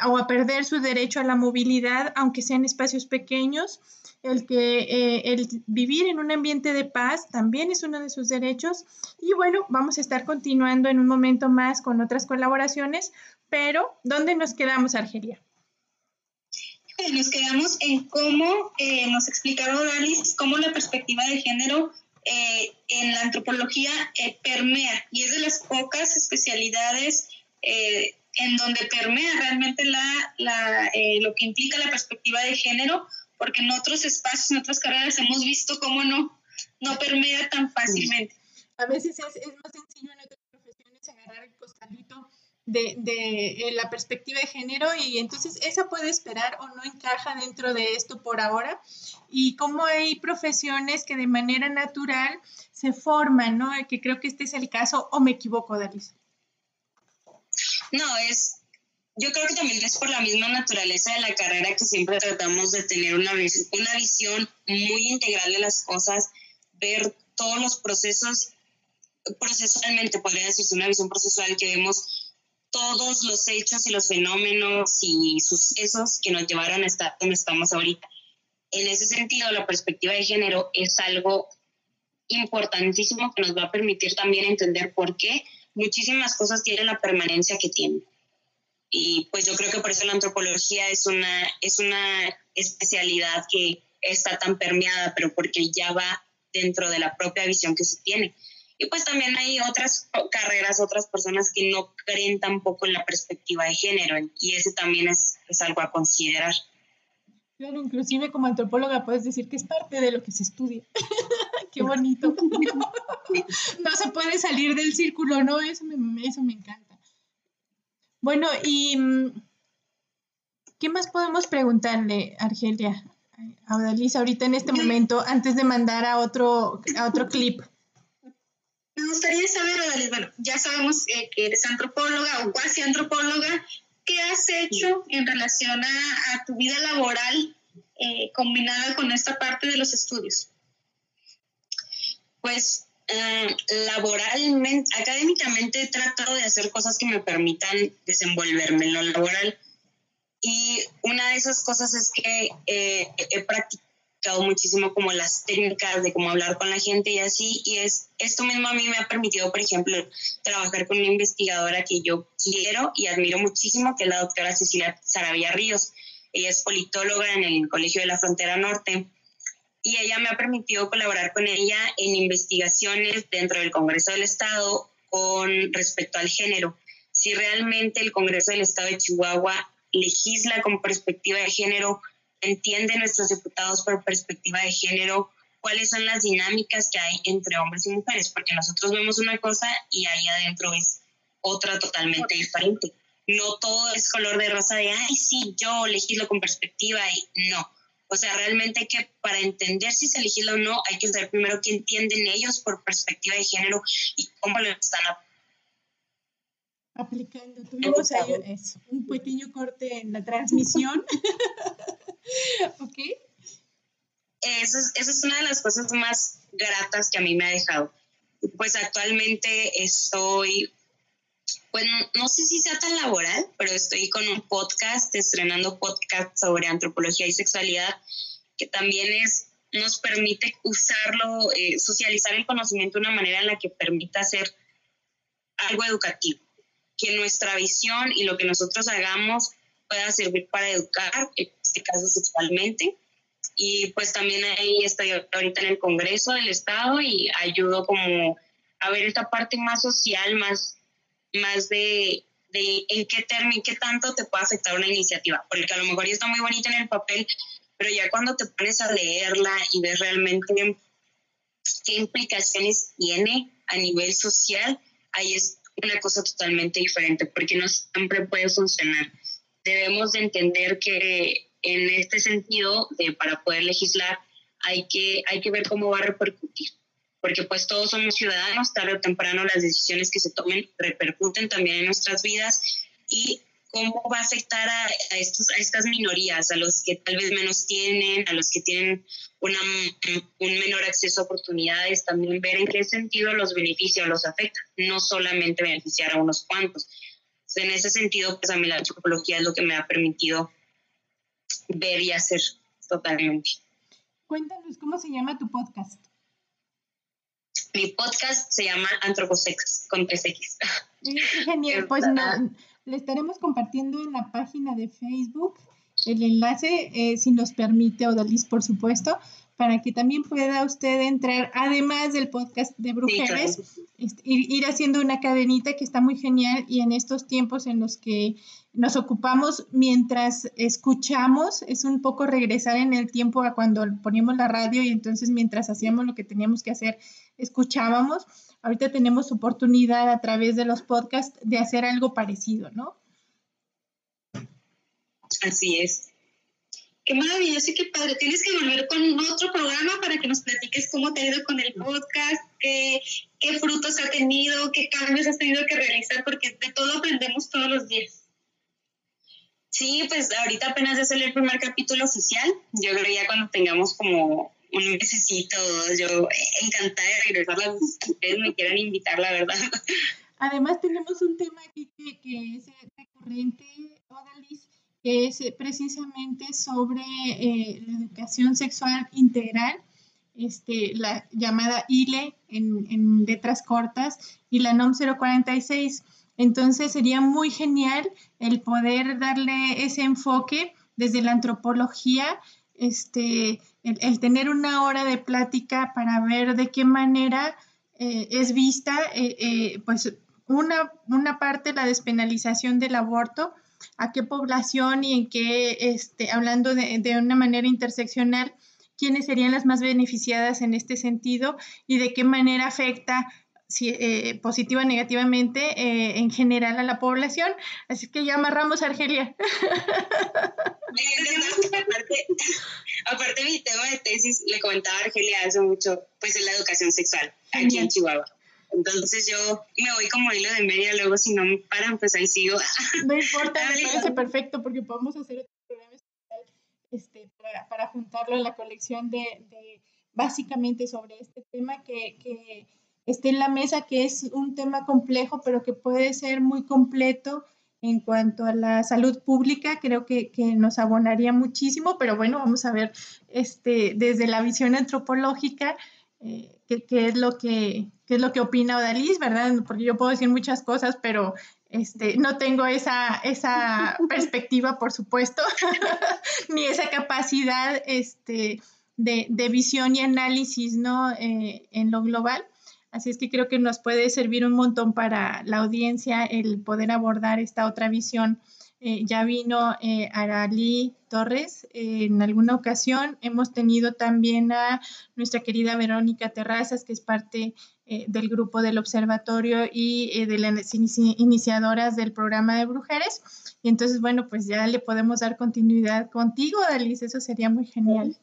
o a perder su derecho a la movilidad, aunque sean espacios pequeños. El que eh, el vivir en un ambiente de paz también es uno de sus derechos. Y bueno, vamos a estar continuando en un momento más con otras colaboraciones, pero ¿dónde nos quedamos, Argelia? Nos quedamos en cómo eh, nos explicaron Alice, cómo la perspectiva de género eh, en la antropología permea y es de las pocas especialidades en donde permea realmente la, la lo que implica la perspectiva de género, porque en otros espacios, en otras carreras hemos visto cómo no, no permea tan fácilmente. A veces es, es más sencillo en otras profesiones agarrar el costalito de, de, la perspectiva de género y entonces esa puede esperar o no encaja dentro de esto por ahora y cómo hay profesiones que de manera natural se forman, ¿no? Que creo que este es el caso o me equivoco, Daris. No, es, yo creo que también es por la misma naturaleza de la carrera que siempre tratamos de tener una, una visión muy integral de las cosas, ver todos los procesos procesualmente, podría decirse una visión procesual que vemos todos los hechos y los fenómenos y sucesos que nos llevaron a estar donde estamos ahorita. En ese sentido, la perspectiva de género es algo importantísimo que nos va a permitir también entender por qué muchísimas cosas tienen la permanencia que tienen. Y pues yo creo que por eso la antropología es una, es una especialidad que está tan permeada, pero porque ya va dentro de la propia visión que se tiene. Y pues también hay otras carreras, otras personas que no creen tampoco en la perspectiva de género y ese también es, es algo a considerar. Claro, inclusive como antropóloga puedes decir que es parte de lo que se estudia. Qué bonito. no se puede salir del círculo, ¿no? Eso me, eso me encanta. Bueno, y mm, ¿qué más podemos preguntarle, Argelia, a Odalisa ahorita en este momento, antes de mandar a otro, a otro clip? Me gustaría saber, Odalis, bueno, ya sabemos eh, que eres antropóloga o cuasi antropóloga, ¿qué has hecho en relación a, tu vida laboral eh, combinada con esta parte de los estudios? Pues laboralmente, académicamente he tratado de hacer cosas que me permitan desenvolverme en lo laboral. Y una de esas cosas es que eh, he practicado muchísimo como las técnicas de cómo hablar con la gente y así, y es esto mismo a mí me ha permitido, por ejemplo, trabajar con una investigadora que yo quiero y admiro muchísimo, que es la doctora Cecilia Saravia Ríos. Ella es politóloga en el Colegio de la Frontera Norte y ella me ha permitido colaborar con ella en investigaciones dentro del Congreso del Estado con respecto al género. Si realmente el Congreso del Estado de Chihuahua legisla con perspectiva de género, entiende nuestros diputados por perspectiva de género, cuáles son las dinámicas que hay entre hombres y mujeres, porque nosotros vemos una cosa y ahí adentro es otra totalmente diferente. No todo es color de rosa de, ay, sí, yo legislo con perspectiva y no. O sea, realmente que para entender si se legisla o no, hay que saber primero qué entienden ellos por perspectiva de género y cómo lo están aplicando. Tuvimos ahí un pequeño corte en la transmisión. ok. Eso es, esa es una de las cosas más gratas que a mí me ha dejado. Pues actualmente estoy, pues no sé si sea tan laboral, pero estoy con un podcast, estrenando podcast sobre antropología y sexualidad, que también es nos permite usarlo, eh, socializar el conocimiento de una manera en la que permita hacer algo educativo, que nuestra visión y lo que nosotros hagamos pueda servir para educar, en este caso sexualmente. Y pues también ahí estoy ahorita en el Congreso del Estado y ayudo como a ver esta parte más social, más, más de, de en qué término, qué tanto te puede afectar una iniciativa. Porque a lo mejor está muy bonita en el papel, pero ya cuando te pones a leerla y ves realmente qué implicaciones tiene a nivel social, ahí es una cosa totalmente diferente, porque no siempre puede funcionar debemos de entender que en este sentido, de, para poder legislar, hay que, hay que ver cómo va a repercutir, porque pues todos somos ciudadanos, tarde o temprano las decisiones que se tomen repercuten también en nuestras vidas y cómo va a afectar a, a, estos, a estas minorías, a los que tal vez menos tienen, a los que tienen una, un menor acceso a oportunidades, también ver en qué sentido los beneficios los afecta, no solamente beneficiar a unos cuantos, en ese sentido, pues a mí la antropología es lo que me ha permitido ver y hacer totalmente. Cuéntanos, ¿cómo se llama tu podcast? Mi podcast se llama Antroposex con 3X. genial, pues le estaremos compartiendo en la página de Facebook el enlace, eh, si nos permite, Odalis, por supuesto, para que también pueda usted entrar, además del podcast de Brujeres, este, ir, haciendo una cadenita que está muy genial y en estos tiempos en los que nos ocupamos mientras escuchamos, es un poco regresar en el tiempo a cuando poníamos la radio y entonces mientras hacíamos lo que teníamos que hacer, escuchábamos. Ahorita tenemos oportunidad a través de los podcasts de hacer algo parecido, ¿no? Así es. Qué maravilloso y qué padre. Tienes que volver con otro programa para que nos platiques cómo te ha ido con el podcast, qué, qué frutos ha tenido, qué cambios has tenido que realizar, porque de todo aprendemos todos los días. Sí, pues ahorita apenas ya salió el primer capítulo oficial. Yo creo ya cuando tengamos como un mesecito, yo encantada de regresar las que ustedes me quieran invitar, la verdad. Además tenemos un tema aquí que, que es recurrente, Odalis, que es precisamente sobre eh, la educación sexual integral, este, la llamada ILE en, letras cortas y la NOM 046. Entonces sería muy genial el poder darle ese enfoque desde la antropología, este, el, tener una hora de plática para ver de qué manera eh, es vista, eh, pues una, una parte la despenalización del aborto, a qué población y en qué, este, hablando de, de una manera interseccional, quiénes serían las más beneficiadas en este sentido y de qué manera afecta si, eh, positiva o negativamente eh, en general a la población. Así que ya amarramos a Argelia. aparte, aparte mi tema de tesis, le comentaba a Argelia hace mucho, pues es la educación sexual aquí en Chihuahua. Entonces yo me voy como hilo de media, luego si no me paran, pues ahí sigo. No importa, me parece perfecto porque podemos hacer otro programa especial este, para, para juntarlo en la colección de, de, básicamente sobre este tema que, que esté en la mesa, que es un tema complejo, pero que puede ser muy completo en cuanto a la salud pública, creo que, que, nos abonaría muchísimo, pero bueno, vamos a ver este, desde la visión antropológica eh, qué, qué, es lo que, qué es lo que opina Odalis, ¿verdad? Porque yo puedo decir muchas cosas, pero este, no tengo esa, esa perspectiva, por supuesto, ni esa capacidad este, de, de, visión y análisis ¿no? Eh, en lo global. Así es que creo que nos puede servir un montón para la audiencia el poder abordar esta otra visión. Eh, ya vino eh, Torres eh, en alguna ocasión. Hemos tenido también a nuestra querida Verónica Terrazas, que es parte eh, del grupo del observatorio y eh, de las iniciadoras del programa de Brujeres. Y entonces, bueno, pues ya le podemos dar continuidad contigo, Alice. Eso sería muy genial.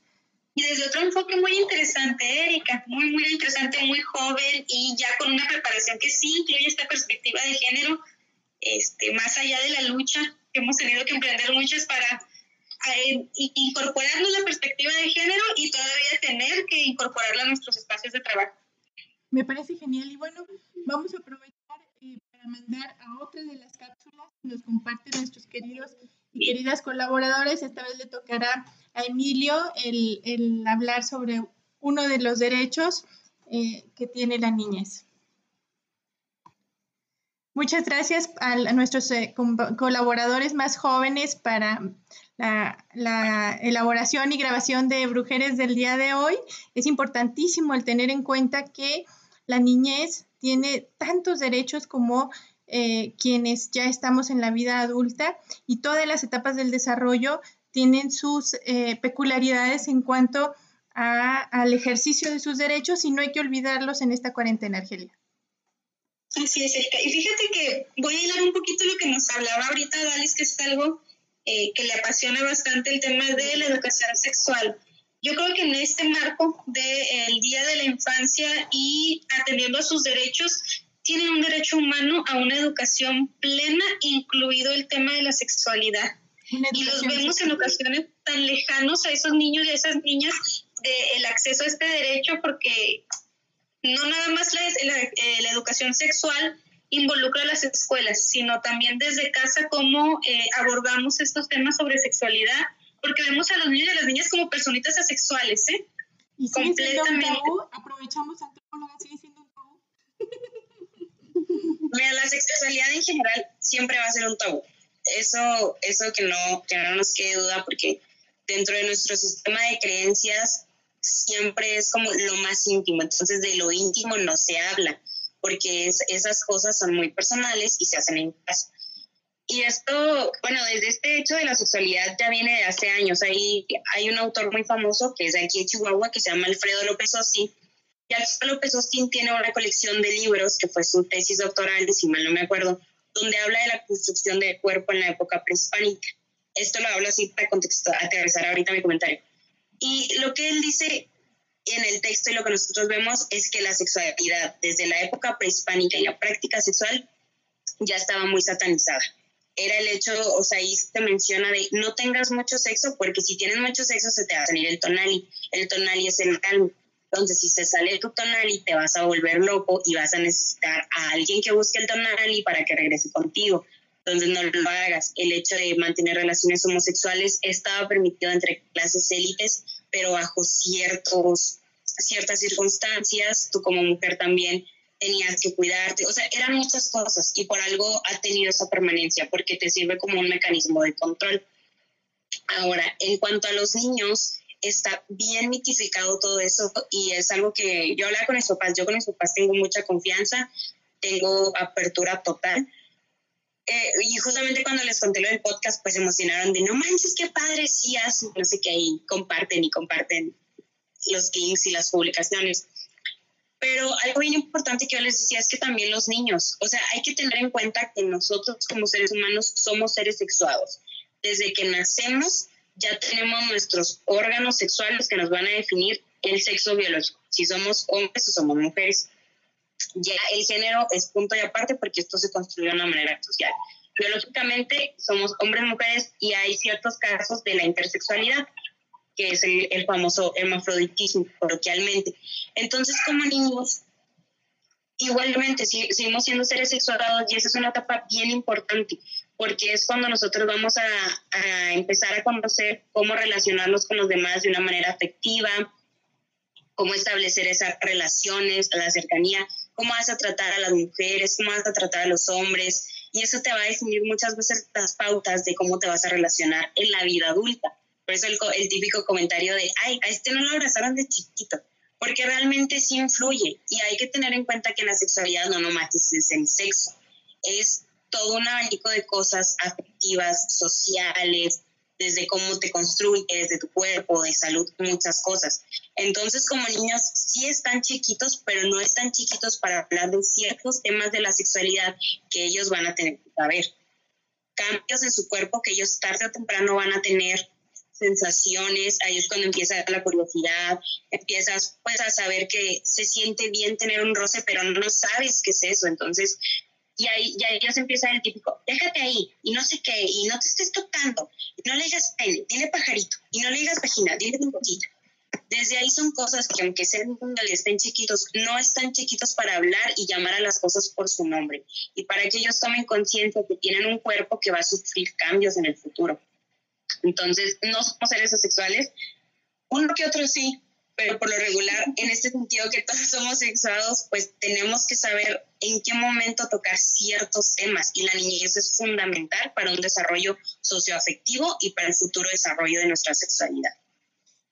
Y desde otro enfoque muy interesante, Erika, muy, muy interesante, muy joven y ya con una preparación que sí incluye esta perspectiva de género, este, más allá de la lucha hemos tenido que emprender muchas para eh, incorporarnos la perspectiva de género y todavía tener que incorporarla a nuestros espacios de trabajo. Me parece genial y bueno, vamos a aprovechar eh, para mandar a otra de las cápsulas que nos comparten nuestros queridos y queridas colaboradores. Esta vez le tocará a Emilio el, el hablar sobre uno de los derechos eh, que tiene la niñez. Muchas gracias a, nuestros eh, colaboradores más jóvenes para la, la, elaboración y grabación de Brujeres del día de hoy. Es importantísimo el tener en cuenta que la niñez tiene tantos derechos como eh, quienes ya estamos en la vida adulta y todas las etapas del desarrollo tienen sus eh, peculiaridades en cuanto al ejercicio de sus derechos y no hay que olvidarlos en esta cuarentena, Argelia. Así es, Erika. Y fíjate que voy a hilar un poquito lo que nos hablaba ahorita Dalis, que es algo eh, que le apasiona bastante el tema de la educación sexual. Yo creo que en este marco del Día de la Infancia y atendiendo a sus derechos, tienen un derecho humano a una educación plena, incluido el tema de la sexualidad. Y los vemos en ocasiones tan lejanos a esos niños y a esas niñas del de acceso a este derecho porque no nada más la, la, eh, la, educación sexual involucra a las escuelas, sino también desde casa cómo eh, abordamos estos temas sobre sexualidad, porque vemos a los niños y a las niñas como personitas asexuales, ¿eh? Y completamente. Un aprovechamos antropóloga, sigue siendo un tabú. Mira, la sexualidad en general siempre va a ser un tabú. Eso, eso que no, que no nos quede duda, porque dentro de nuestro sistema de creencias siempre es como lo más íntimo, entonces de lo íntimo no se habla, porque es, esas cosas son muy personales y se hacen en casa. Y esto, bueno, desde este hecho de la sexualidad ya viene de hace años. Hay, hay un autor muy famoso que es de aquí de Chihuahua, que se llama Alfredo López Austin. Y Alfredo López Austin tiene una colección de libros, que fue su tesis doctoral, si mal no me acuerdo, donde habla de la construcción del cuerpo en la época prehispánica. Esto lo hablo así para aterrizar ahorita mi comentario. Y lo que él dice en el texto y lo que nosotros vemos es que la sexualidad desde la época prehispánica y la práctica sexual ya estaba muy satanizada. Era el hecho, o sea, ahí se menciona de no tengas mucho sexo porque si tienes mucho sexo se te va a salir el tonali. El tonali es el calmo. Entonces, si se sale tu tonali, te vas a volver loco y vas a necesitar a alguien que busque el tonali para que regrese contigo. Entonces, no lo hagas. El hecho de mantener relaciones homosexuales estaba permitido entre clases élites, pero bajo ciertos, ciertas circunstancias. Tú como mujer también tenías que cuidarte. O sea, eran muchas cosas y por algo ha tenido esa permanencia, porque te sirve como un mecanismo de control. Ahora, en cuanto a los niños, está bien mitificado todo eso y es algo que yo hablaba con mis papás, yo con mis papás tengo mucha confianza, tengo apertura total. Eh, y justamente cuando les conté lo del podcast, pues se emocionaron de no manches, qué padre, sí, no sé qué, ahí comparten y comparten los links y las publicaciones. Pero algo bien importante que yo les decía es que también los niños, o sea, hay que tener en cuenta que nosotros como seres humanos somos seres sexuados. Desde que nacemos ya tenemos nuestros órganos sexuales que nos van a definir el sexo biológico, si somos hombres o somos mujeres. Ya el género es punto y aparte porque esto se construye de una manera social. Biológicamente somos hombres, mujeres y hay ciertos casos de la intersexualidad, que es el, famoso hermafroditismo coloquialmente. Entonces, como niños, igualmente seguimos siendo seres sexuados y esa es una etapa bien importante porque es cuando nosotros vamos a, a, empezar a conocer cómo relacionarnos con los demás de una manera afectiva, cómo establecer esas relaciones, la cercanía, cómo vas a tratar a las mujeres, cómo vas a tratar a los hombres, y eso te va a definir muchas veces las pautas de cómo te vas a relacionar en la vida adulta. Por eso el, el típico comentario de, ay, a este no lo abrazaron de chiquito, porque realmente sí influye, y hay que tener en cuenta que la sexualidad no nomás es el sexo, es todo un abanico de cosas afectivas, sociales, desde cómo te construyes, desde tu cuerpo, de salud, muchas cosas. Entonces, como niños, sí están chiquitos, pero no están chiquitos para hablar de ciertos temas de la sexualidad que ellos van a tener que saber. Cambios en su cuerpo que ellos tarde o temprano van a tener sensaciones, ahí es cuando empieza la curiosidad, empiezas pues a saber que se siente bien tener un roce, pero no sabes qué es eso, entonces y ahí, ya se empieza el típico, déjate ahí, y no sé qué, y no te estés tocando, y no le digas pene, dile pajarito, y no le digas vagina, dile un poquito. Desde ahí son cosas que aunque sean estén chiquitos, no están chiquitos para hablar y llamar a las cosas por su nombre. Y para que ellos tomen conciencia que tienen un cuerpo que va a sufrir cambios en el futuro. Entonces, no somos seres sexuales, uno que otro sí, pero por lo regular, en este sentido que todos somos sexuados, pues tenemos que saber en qué momento tocar ciertos temas y la niñez es fundamental para un desarrollo socioafectivo y para el futuro desarrollo de nuestra sexualidad.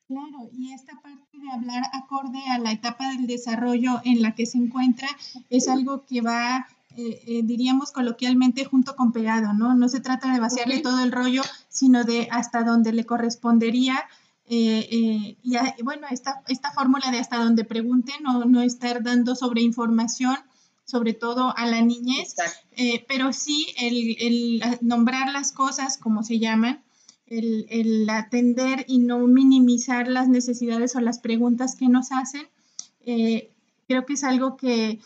Claro, y esta parte de hablar acorde a la etapa del desarrollo en la que se encuentra es algo que va, eh, eh, diríamos coloquialmente, junto con pegado, ¿no? No se trata de vaciarle todo el rollo, sino de hasta donde le correspondería eh, eh, y bueno, esta, esta fórmula de hasta donde pregunte, no, no estar dando sobre información, sobre todo a la niñez, eh, pero sí el, el, nombrar las cosas como se llaman, el, el, atender y no minimizar las necesidades o las preguntas que nos hacen, creo que es algo que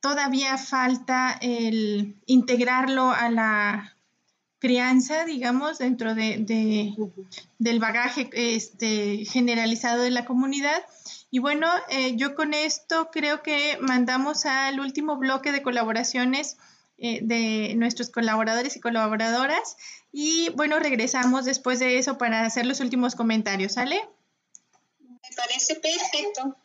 todavía falta el integrarlo a la, crianza, digamos, dentro de, del bagaje este, generalizado de la comunidad. Y bueno, eh, yo con esto creo que mandamos al último bloque de colaboraciones eh, de nuestros colaboradores y colaboradoras. Y bueno, regresamos después de eso para hacer los últimos comentarios, ¿sale? Me parece perfecto.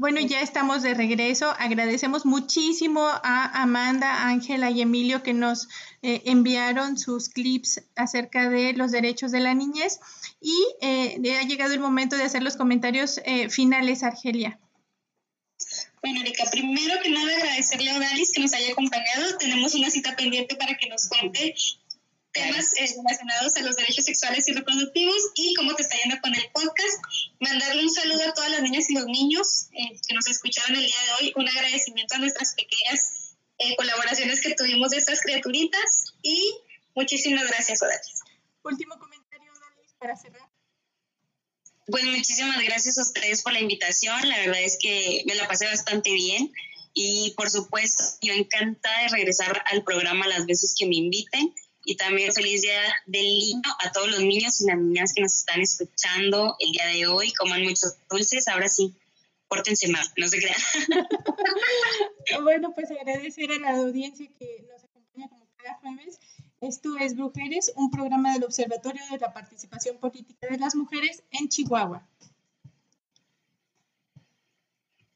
Bueno, ya estamos de regreso. Agradecemos muchísimo a Amanda, Ángela y Emilio que nos eh, enviaron sus clips acerca de los derechos de la niñez. Y eh, ha llegado el momento de hacer los comentarios eh, finales, Argelia. Bueno, Erika, primero que nada agradecerle a Odalis que nos haya acompañado. Tenemos una cita pendiente para que nos cuente temas eh, relacionados a los derechos sexuales y reproductivos y cómo te está yendo con el podcast. Mandarle un saludo a todas las niñas y los niños eh, que nos escucharon el día de hoy, un agradecimiento a nuestras pequeñas eh, colaboraciones que tuvimos de estas criaturitas y muchísimas gracias, Odalis. Último comentario, Odalis, para cerrar. Bueno, muchísimas gracias a ustedes por la invitación. La verdad es que me la pasé bastante bien. Y por supuesto, yo encantada de regresar al programa las veces que me inviten y también feliz día del niño a todos los niños y las niñas que nos están escuchando el día de hoy. Coman muchos dulces, ahora sí, pórtense más, no se crean. bueno, pues agradecer a la audiencia que nos acompaña como cada jueves. Esto es Brujeres, un programa del Observatorio de la Participación Política de las Mujeres en Chihuahua.